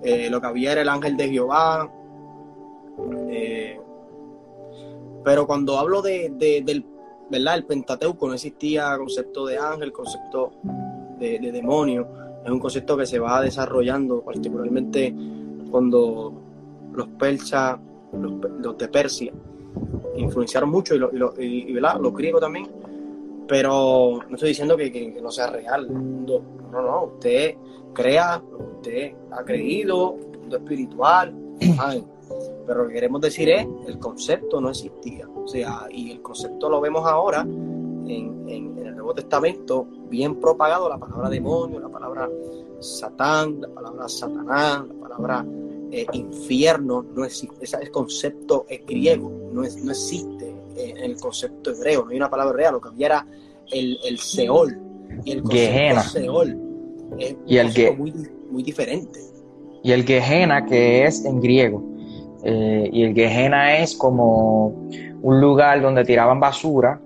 Eh, lo que había era el ángel de Jehová. eh, pero cuando hablo de, de- del ¿verdad? el Pentateuco, no existía concepto de ángel, concepto de, de demonio. Es un concepto que se va desarrollando, particularmente cuando los persas, los, de Persia, influenciaron mucho, y, lo- y lo- y- y, ¿verdad? los griegos también. Pero no estoy diciendo que, que- que no sea real. mundo- no, no, usted crea usted ha creído, el mundo espiritual, pero lo que queremos decir es, el concepto no existía. O sea, y el concepto lo vemos ahora en, en- en el Nuevo Testamento, bien propagado la palabra demonio, la palabra Satán, la palabra Satanás, la palabra eh, infierno, no existe. Ese concepto es griego, no, es, no existe el concepto hebreo, no hay una palabra hebrea, lo que había era el, el Seol. Y el concepto Gehenna. Seol es Y el Ge- muy, muy diferente. Y el Gehenna, que es en griego. Eh, y el Gehenna es como un lugar donde tiraban basura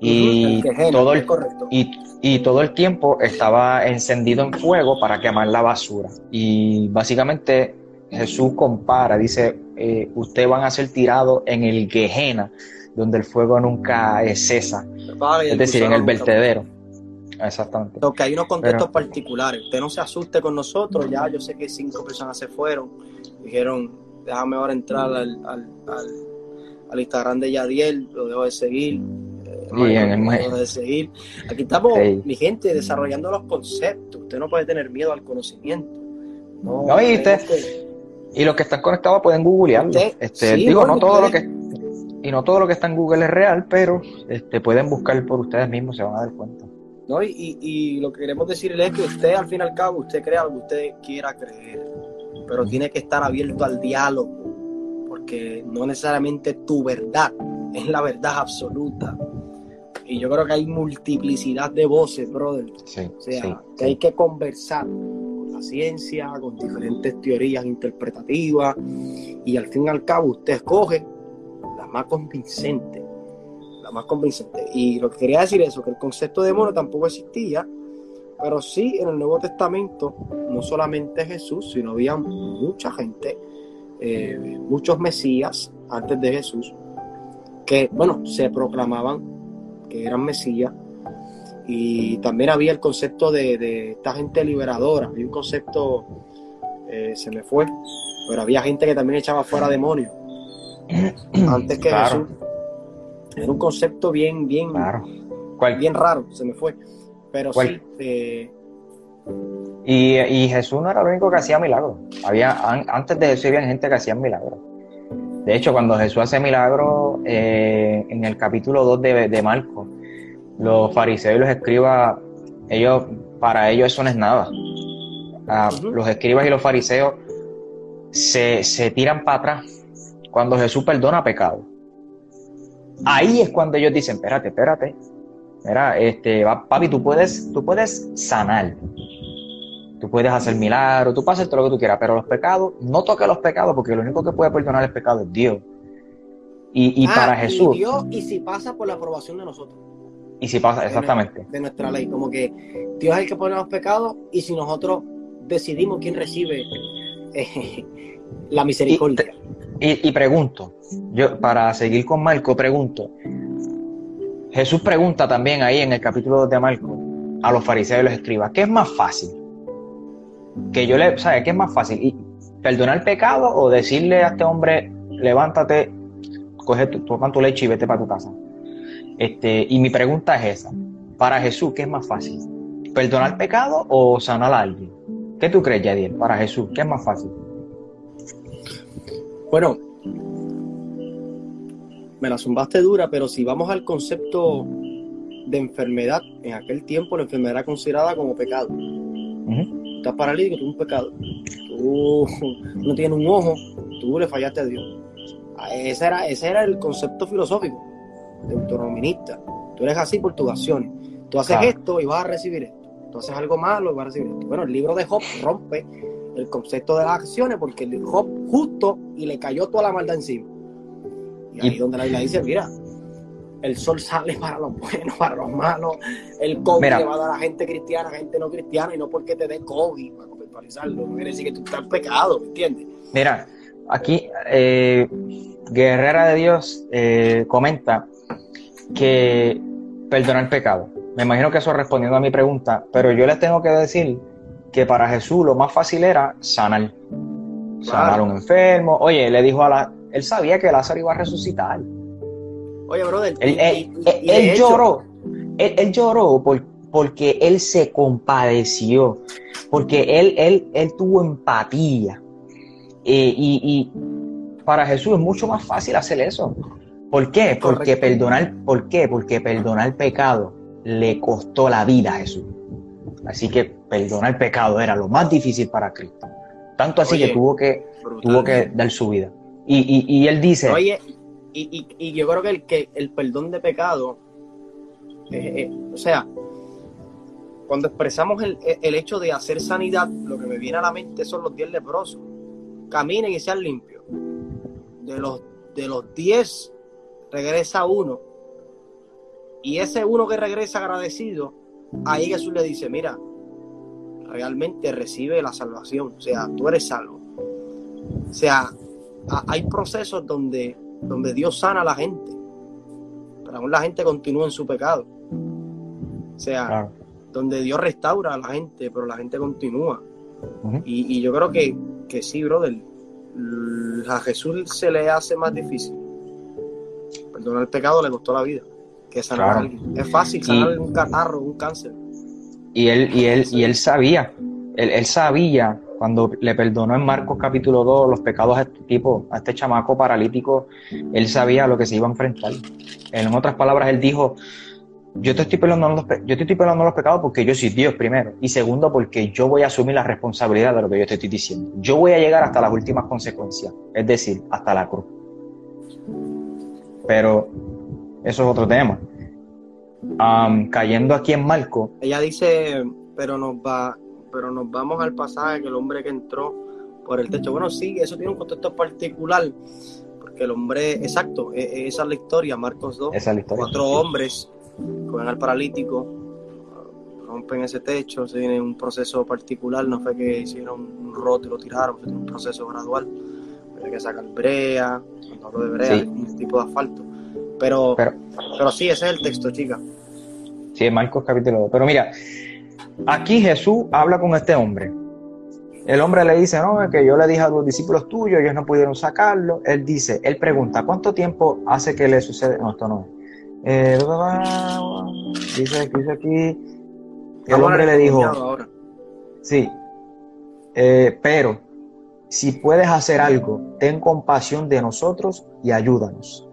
y, Ujú, el Gehenna, todo el, y, y todo el tiempo estaba encendido en fuego para quemar la basura. Y básicamente Jesús compara, dice, eh, ustedes van a ser tirados en el Gehenna, donde el fuego nunca cesa, es decir, en el vertedero. Exactamente. Porque hay unos contextos Pero- particulares. Usted no se asuste con nosotros. Ya yo sé que cinco personas se fueron. Dijeron, déjame ahora entrar al, al, al, al Instagram de Yadiel. Lo dejo de seguir. Eh, Y en el- lo dejo de seguir. Aquí estamos, Sí. mi gente, desarrollando los conceptos. Usted no puede tener miedo al conocimiento. No, No, y usted- tenemos que- Y los que están conectados pueden googlearlo. Usted- Este, sí, digo, bueno, no todo lo que y no todo lo que está en Google es real, pero este, pueden buscar por ustedes mismos, se van a dar cuenta. ¿no? Y, y- y lo que queremos decirle es que usted, al fin y al cabo, usted crea lo que usted quiera creer, pero tiene que estar abierto al diálogo, porque no necesariamente tu verdad es la verdad absoluta. Y yo creo que hay multiplicidad de voces, brother. Sí, O sea, sí, que hay que conversar con la ciencia, con diferentes teorías interpretativas, y al fin y al cabo usted escoge más convincente, la más convincente. Y lo que quería decir es eso, que el concepto de demonio tampoco existía, pero sí en el Nuevo Testamento, no solamente Jesús, sino había mucha gente, eh, muchos mesías antes de Jesús, que, bueno, se proclamaban que eran mesías, y también había el concepto de, esta gente liberadora, había un concepto, eh, se me fue, pero había gente que también echaba fuera demonios antes que Claro. Jesús. Era un concepto bien, bien, claro. ¿Cuál- bien raro, se me fue. Pero ¿Cuál? sí, eh, Y, y Jesús no era el único que hacía milagros. Había, an- antes de Jesús había gente que hacía milagros. De hecho, cuando Jesús hace milagros, eh, en el capítulo 2 de, de Marcos, los fariseos y los escribas, ellos, para ellos eso no es nada. Ah. Los escribas y los fariseos se, se tiran para atrás cuando Jesús perdona pecado. Ahí es cuando ellos dicen, espérate, espérate. Mira, este, papi, tú puedes, tú puedes sanar. Tú puedes hacer milagros, tú puedes hacer todo lo que tú quieras, pero los pecados, no toques los pecados, porque lo único que puede perdonar el pecado es Dios. Y, y ah, para Jesús, Y, Dios, y si pasa por la aprobación de nosotros, y si pasa, exactamente, de nuestra ley, como que Dios es el que pone los pecados y si nosotros decidimos quién recibe eh, la misericordia. Y, y pregunto, yo para seguir con Marco, pregunto. Jesús pregunta también ahí en el capítulo 2 de Marco a los fariseos y los escribas, ¿qué es más fácil? Que yo le, ¿sabes? ¿Qué es más fácil? ¿Y ¿Perdonar pecado o decirle a este hombre, levántate, coge tu, toma tu leche y vete para tu casa? Este, y mi pregunta es esa. Para Jesús, ¿qué es más fácil? ¿Perdonar pecado o sanar a alguien? ¿Qué tú crees, Yadiel? Para Jesús, ¿qué es más fácil? Bueno, me la zumbaste dura, pero si vamos al concepto de enfermedad, en aquel tiempo la enfermedad era considerada como pecado. Estás paralítico, tú es un pecado. Tú no tienes un ojo, tú le fallaste a Dios. Ah, Ese era, ese era el concepto filosófico deuteronomista. Tú eres así por tus acciones. Tú haces Claro. esto y vas a recibir esto. Tú haces algo malo y vas a recibir esto. Bueno, el libro de Job rompe el concepto de las acciones porque el Job justo y le cayó toda la maldad encima. Y ahí es donde la Biblia dice, mira, el sol sale para los buenos, para los malos, el COVID le va a dar a gente cristiana, a gente no cristiana, y no porque te dé COVID, para contextualizarlo, no quiere decir que tú estás pecado, ¿me entiendes? Mira, aquí eh, Guerrera de Dios eh, comenta que perdonar el pecado. Me imagino que eso respondiendo a mi pregunta, pero yo les tengo que decir que para Jesús lo más fácil era sanar. Sanar a un enfermo. Oye, le dijo a la... Él sabía que Lázaro iba a resucitar. Oye, brother. Él, lloró. Él, lloró porque él se compadeció. Porque él, él, él tuvo empatía. Eh, y, para Jesús es mucho más fácil hacer eso. ¿Por qué? Porque perdonar, ¿por qué? Porque perdonar el pecado le costó la vida a Jesús. Así que perdonar el pecado era lo más difícil para Cristo. Tanto así que tuvo que, tuvo que dar su vida. Y, él dice... Oye, y, yo creo que el, que el perdón de pecado, eh, eh, o sea, cuando expresamos el, hecho de hacer sanidad, lo que me viene a la mente son los diez leprosos. Caminen y sean limpios. De los, de los diez, regresa uno. Y ese uno que regresa agradecido, ahí Jesús le dice, mira, realmente recibe la salvación, o sea, tú eres salvo. O sea, hay procesos donde, donde Dios sana a la gente, pero aún la gente continúa en su pecado. O sea, donde Dios restaura a la gente, pero la gente continúa. y, yo creo que, que sí, brother, a Jesús se le hace más difícil. Perdonar el pecado le costó la vida que sanar a alguien. Es fácil sanar un catarro, un cáncer. Y él, y él, y él sabía, él, sabía cuando le perdonó en Marcos capítulo 2 los pecados a este tipo, a este chamaco paralítico, él sabía lo que se iba a enfrentar. En otras palabras, él dijo, yo te estoy perdonando los, yo te estoy perdonando los pecados porque yo soy Dios primero. Y segundo, porque yo voy a asumir la responsabilidad de lo que yo te estoy diciendo. Yo voy a llegar hasta las últimas consecuencias, es decir, hasta la cruz. Pero eso es otro tema. Cayendo aquí en Marco. Ella dice, pero nos va, pero nos vamos al pasaje que el hombre que entró por el techo. Bueno, sí, eso tiene un contexto particular, porque el hombre, exacto, e, e, esa es la historia, Marcos 2. Esa es la historia. Cuatro hombres cogen al paralítico, rompen ese techo, se viene un proceso particular, no fue que hicieron un roto y lo tiraron, fue un proceso gradual. Hay que sacar brea, cuando hablo de brea, un tipo de asfalto pero, pero, sí, ese es el texto, chica. Sí, Marcos capítulo 2. Pero mira, aquí Jesús habla con este hombre. El hombre le dice, no, es que yo le dije a los discípulos tuyos, ellos no pudieron sacarlo. Él dice, él pregunta, ¿cuánto tiempo hace que le sucede? No, esto no es. Eh, dice, dice aquí, el hombre le dijo, sí, eh, pero si puedes hacer algo, ten compasión de nosotros y ayúdanos.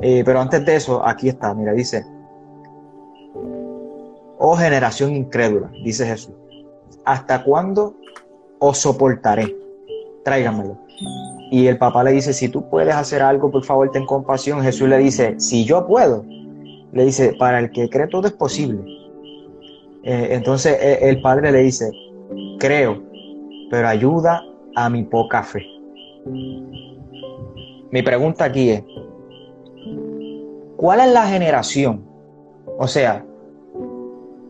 Eh, pero antes de eso, aquí está, mira, dice, oh generación incrédula, dice Jesús, ¿hasta cuándo os soportaré? Tráigamelo. Y el papá le dice, si tú puedes hacer algo, por favor, ten compasión. Jesús le dice, si yo puedo, le dice, para el que cree todo es posible. Eh, entonces eh, el padre le dice, creo, pero ayuda a mi poca fe. Mi pregunta aquí es, ¿Cuál es la generación? O sea,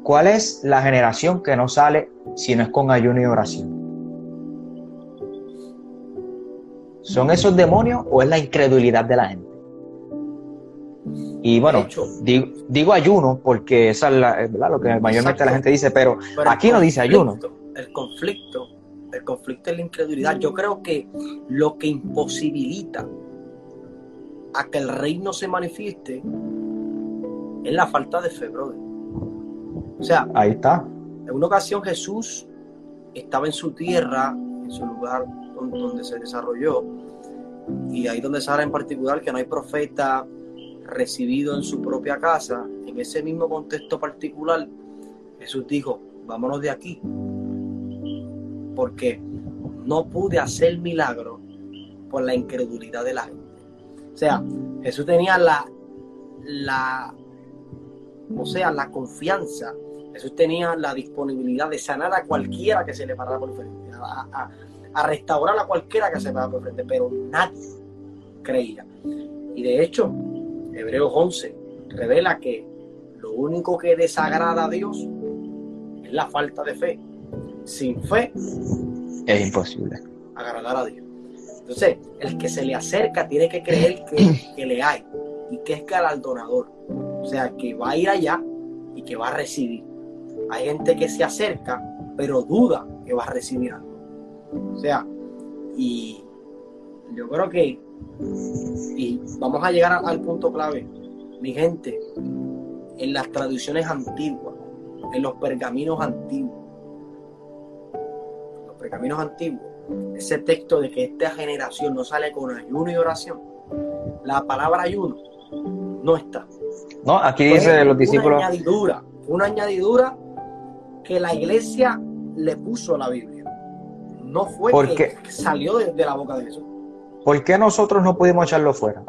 ¿cuál es la generación que no sale si no es con ayuno y oración? ¿Son esos demonios o es la incredulidad de la gente? Y bueno, digo, ayuno porque esa es lo que mayormente la gente dice, pero, aquí no dice ayuno. El conflicto, el conflicto es la incredulidad. Yo creo que lo que imposibilita a que el reino se manifieste es la falta de fe, brother. O sea, ahí está. En una ocasión Jesús estaba en su tierra, en su lugar donde, se desarrolló, y ahí donde sale en particular que no hay profeta recibido en su propia casa, en ese mismo contexto particular, Jesús dijo, vámonos de aquí, porque no pude hacer milagro por la incredulidad de la gente. O sea, Jesús tenía la, la, o sea, la confianza. Jesús tenía la disponibilidad de sanar a cualquiera que se le parara por frente. a, a, restaurar a cualquiera que se vea por frente, pero nadie creía. Y de hecho, Hebreos 11 revela que lo único que desagrada a Dios es la falta de fe. Sin fe es imposible agradar a Dios. Entonces, el que se le acerca tiene que creer que, le hay y que es galardonador. O sea, que va a ir allá y que va a recibir. Hay gente que se acerca, pero duda que va a recibir algo. O sea, y yo creo que, y vamos a llegar al punto clave, mi gente, en las tradiciones antiguas, en los pergaminos antiguos, los pergaminos antiguos, ese texto de que esta generación no sale con ayuno y oración, la palabra ayuno no está. No, aquí dice los discípulos. Una añadidura, una añadidura que la iglesia le puso a la Biblia. No fue que salió de, de la boca de Jesús. ¿Por qué nosotros no pudimos echarlo fuera?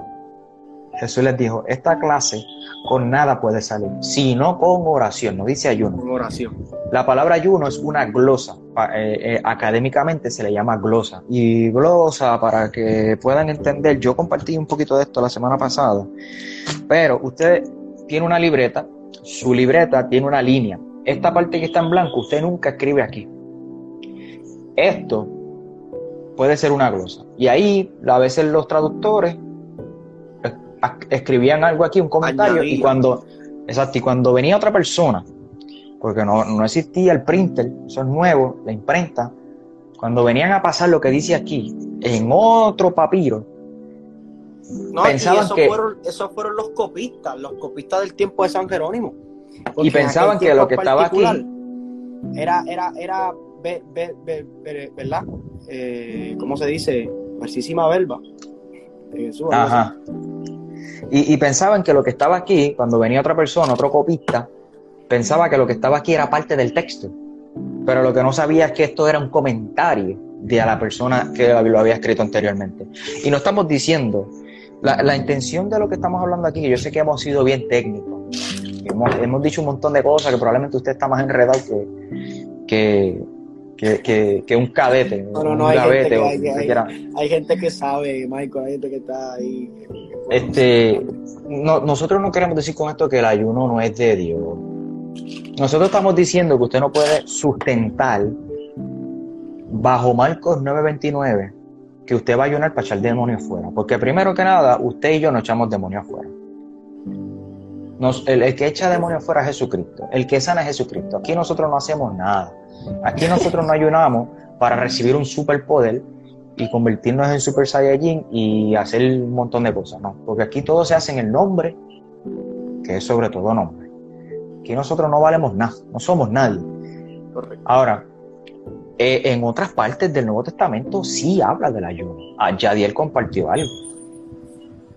Jesús les dijo, esta clase con nada puede salir, sino con oración, no dice ayuno. Con oración. La palabra ayuno es una glosa, eh, eh, académicamente se le llama glosa. Y glosa, para que puedan entender, yo compartí un poquito de esto la semana pasada, pero usted tiene una libreta, su libreta tiene una línea. Esta parte que está en blanco, usted nunca escribe aquí. Esto puede ser una glosa. Y ahí, a veces los traductores escribían algo aquí, un comentario, y cuando, exacto, y cuando venía otra persona, porque no, no existía el printer, eso es nuevo, la imprenta, cuando venían a pasar lo que dice aquí, en otro papiro, pensaban que... Fueron, esos fueron los copistas, los copistas del tiempo de San Jerónimo. Y pensaban que lo que estaba aquí... Era, era, era, ¿verdad? Eh, ¿Cómo se dice? Versisima verba. Ajá. Y, pensaban que lo que estaba aquí, cuando venía otra persona, otro copista, pensaba que lo que estaba aquí era parte del texto. Pero lo que no sabía es que esto era un comentario de a la persona que lo había escrito anteriormente. Y no estamos diciendo, la, intención de lo que estamos hablando aquí, que yo sé que hemos sido bien técnicos, hemos, dicho un montón de cosas que probablemente usted está más enredado que, que, que, un cadete. No, no, hay, gente que, hay, gente que sabe, Michael, hay gente que está ahí. Este, no, nosotros no queremos decir con esto que el ayuno no es de Dios. Nosotros estamos diciendo que usted no puede sustentar bajo Marcos 9:29 que usted va a ayunar para echar demonios fuera. Porque primero que nada, usted y yo no echamos demonios fuera. el, el, que echa demonios fuera es Jesucristo. El que sana es Jesucristo. Aquí nosotros no hacemos nada. Aquí nosotros no ayunamos para recibir un superpoder y convertirnos en Super Saiyajin y hacer un montón de cosas, no. Porque aquí todo se hace en el nombre, que es sobre todo nombre. Aquí nosotros no valemos nada, no somos nadie. Ahora, eh, en otras partes del Nuevo Testamento sí habla del ayuno. Ah, Yadiel compartió algo.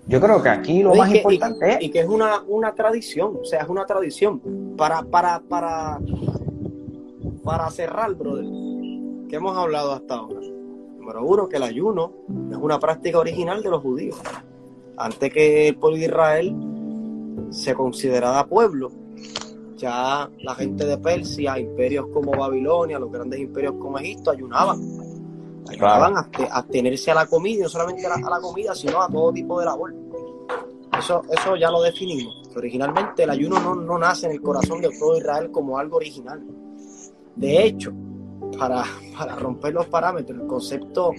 Yo creo que aquí lo más importante es... Y que es una, una tradición, o sea, es una tradición. Para, para, para, para cerrar, brother, ¿qué hemos hablado hasta ahora? Número uno, que el ayuno es una práctica original de los judíos. Antes que el pueblo de Israel se considerara pueblo, ya la gente de Persia, imperios como Babilonia, los grandes imperios como Egipto, ayunaban. Ayunaban a abstenerse a la comida, no solamente a la, comida, sino a todo tipo de labor. Eso, eso ya lo definimos. Originalmente el ayuno no, no nace en el corazón de todo Israel como algo original. De hecho, para, romper los parámetros, el concepto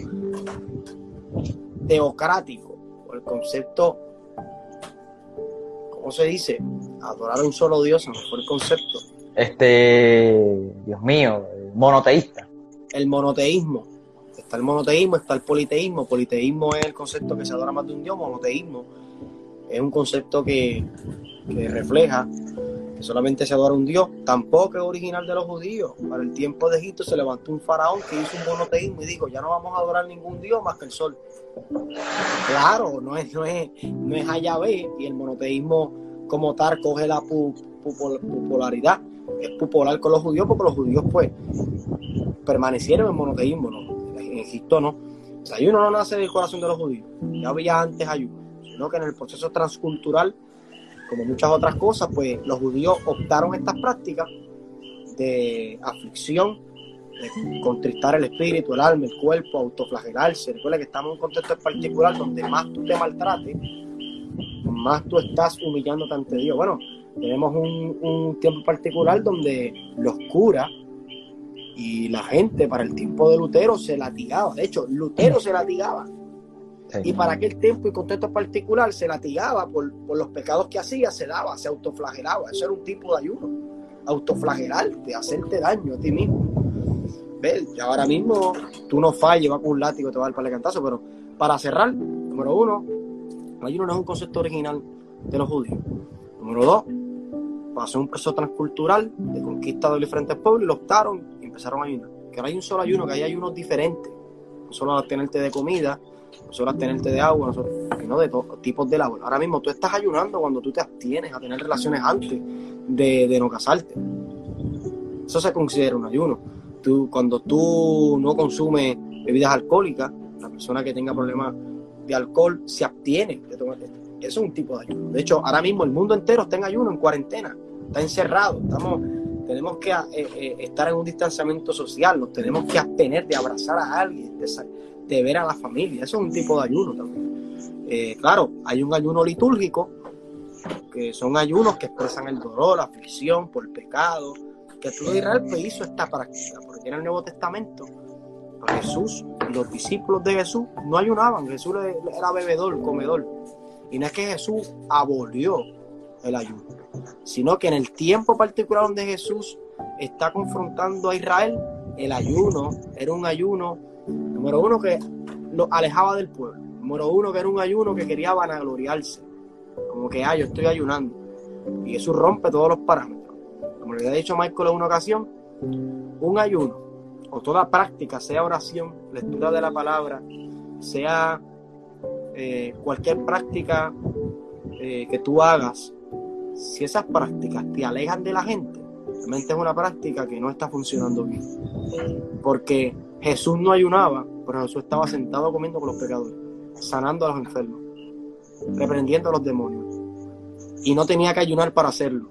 teocrático o el concepto, ¿cómo se dice? Adorar a un solo Dios, no fue el concepto. Este, Dios mío, monoteísta. El monoteísmo. Está el monoteísmo, está el politeísmo. Politeísmo es el concepto que se adora más de un Dios, monoteísmo es un concepto que, que refleja que solamente se adora un Dios, tampoco es original de los judíos. Para el tiempo de Egipto se levantó un faraón que hizo un monoteísmo y dijo, ya no vamos a adorar ningún Dios más que el sol. Claro, no es, no es, no es y el monoteísmo como tal coge la popularidad. Es popular con los judíos porque los judíos pues permanecieron en monoteísmo, ¿no? En Egipto no. Ayuno no nace del corazón de los judíos, ya había antes ayuno, sino que en el proceso transcultural como muchas otras cosas, pues los judíos optaron estas prácticas de aflicción contristar el espíritu, el alma, el cuerpo, autoflagelarse. Recuerda que estamos en un contexto particular donde más tú te maltrates, más tú estás humillándote ante Dios. Bueno, tenemos un, un tiempo particular donde los curas y la gente para el tiempo de Lutero se latigaba. De hecho, Lutero se latigaba. Y para aquel tiempo y contexto particular se latigaba por, por, los pecados que hacía, se daba, se autoflagelaba. Eso era un tipo de ayuno. Autoflagelarte, hacerte daño a ti mismo. ¿Ves? Y ahora mismo tú no falles, vas con un látigo, te va a dar para el cantazo. Pero para cerrar, número uno, el ayuno no es un concepto original de los judíos. Número dos, pasó un proceso transcultural de conquista de diferentes pueblos lo optaron y empezaron a ayunar. Que no hay un solo ayuno, que hay ayunos diferentes. No solo abstenerte de comida, solo abstenerte de agua, sino de todos tipos de labor. Ahora mismo tú estás ayunando cuando tú te abstienes a tener relaciones antes de, de no casarte. Eso se considera un ayuno. Tú, cuando tú no consumes bebidas alcohólicas, la persona que tenga problemas de alcohol se abstiene de tomar esto. Eso es un tipo de ayuno. De hecho, ahora mismo el mundo entero está en ayuno, en cuarentena está encerrado, estamos, tenemos que eh, eh, estar en un distanciamiento social, nos tenemos que abstener de abrazar a alguien, ver a la familia, eso es un tipo de ayuno también. Eh, claro, hay un ayuno litúrgico, que son ayunos que expresan el dolor, la aflicción por pecado, que todo Israel pues, hizo esta práctica, porque en el Nuevo Testamento Jesús los discípulos de Jesús no ayunaban, Jesús era bebedor, comedor. Y no es que Jesús abolió el ayuno, sino que en el tiempo particular donde Jesús está confrontando a Israel, el ayuno era un ayuno, número uno, que lo alejaba del pueblo. Número uno, que era un ayuno que quería vanagloriarse. Como que, ah, yo estoy ayunando. Y Jesús rompe todos los parámetros. Como le había dicho Michael en una ocasión, un ayuno o toda práctica, sea oración, lectura de la palabra, sea eh, cualquier práctica eh, que tú hagas, si esas prácticas te alejan de la gente, realmente es una práctica que no está funcionando bien. Porque Jesús no ayunaba, pero Jesús estaba sentado comiendo con los pecadores, sanando a los enfermos, reprendiendo a los demonios. Y no tenía que ayunar para hacerlo.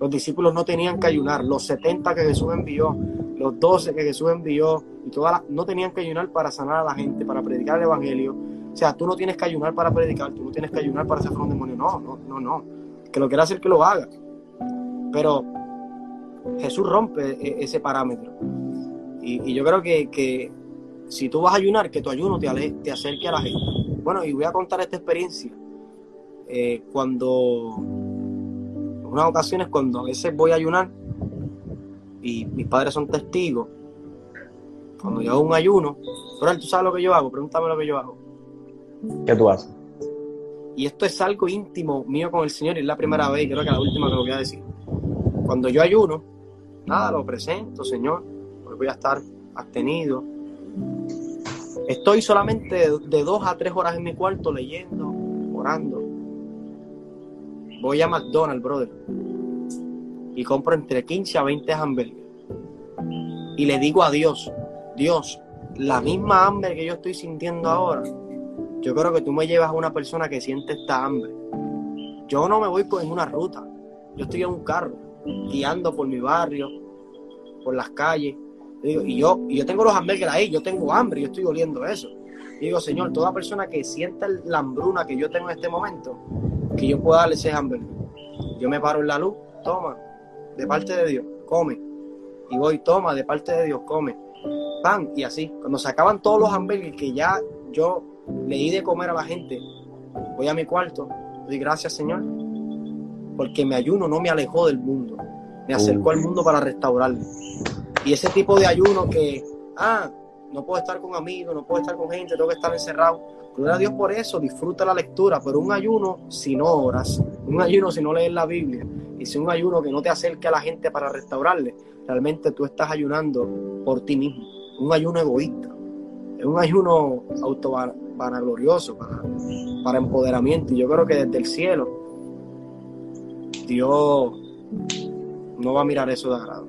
Los discípulos no tenían que ayunar. Los 70 que Jesús envió, los 12 que Jesús envió, y todas no tenían que ayunar para sanar a la gente, para predicar el Evangelio. O sea, tú no tienes que ayunar para predicar, tú no tienes que ayunar para hacer un demonio. No, no, no, no que lo quiera hacer que lo haga. Pero Jesús rompe e, ese parámetro. Y, yo creo que, si tú vas a ayunar, que tu ayuno te, te acerque a la gente. Bueno, y voy a contar esta experiencia. Eh, cuando, en unas ocasiones, cuando a veces voy a ayunar, y mis padres son testigos, cuando yo hago un ayuno, pero tú sabes lo que yo hago, pregúntame lo que yo hago. ¿Qué tú haces? Y esto es algo íntimo mío con el Señor y es la primera vez, y creo que la última que lo voy a decir. Cuando yo ayuno, nada, lo presento, Señor, porque voy a estar abstenido. Estoy solamente de, dos a tres horas en mi cuarto leyendo, orando. Voy a McDonald's, brother, y compro entre 15 a 20 hamburguesas. Y le digo a Dios, Dios, la misma hambre que yo estoy sintiendo ahora, yo creo que tú me llevas a una persona que siente esta hambre. Yo no me voy en una ruta. Yo estoy en un carro, guiando por mi barrio, por las calles. Y yo, y yo tengo los hamburgues ahí, yo tengo hambre, yo estoy oliendo eso. Y digo, Señor, toda persona que sienta la hambruna que yo tengo en este momento, que yo pueda darle ese hamburger. Yo me paro en la luz, toma, de parte de Dios, come. Y voy, toma, de parte de Dios, come. Pan, y así. Cuando se acaban todos los hamburgues que ya yo le di de comer a la gente, voy a mi cuarto, doy gracias Señor, porque mi ayuno no me alejó del mundo, me acercó al mundo para restaurarlo. Y ese tipo de ayuno que, ah, no puedo estar con amigos, no puedo estar con gente, tengo que estar encerrado. Gloria a Dios por eso, disfruta la lectura, pero un ayuno si no oras, un ayuno si no lees la Biblia, y si un ayuno que no te acerque a la gente para restaurarle, realmente tú estás ayunando por ti mismo, un ayuno egoísta, es un ayuno auto vanaglorioso, para, para empoderamiento. Y yo creo que desde el cielo Dios no va a mirar eso de agrado.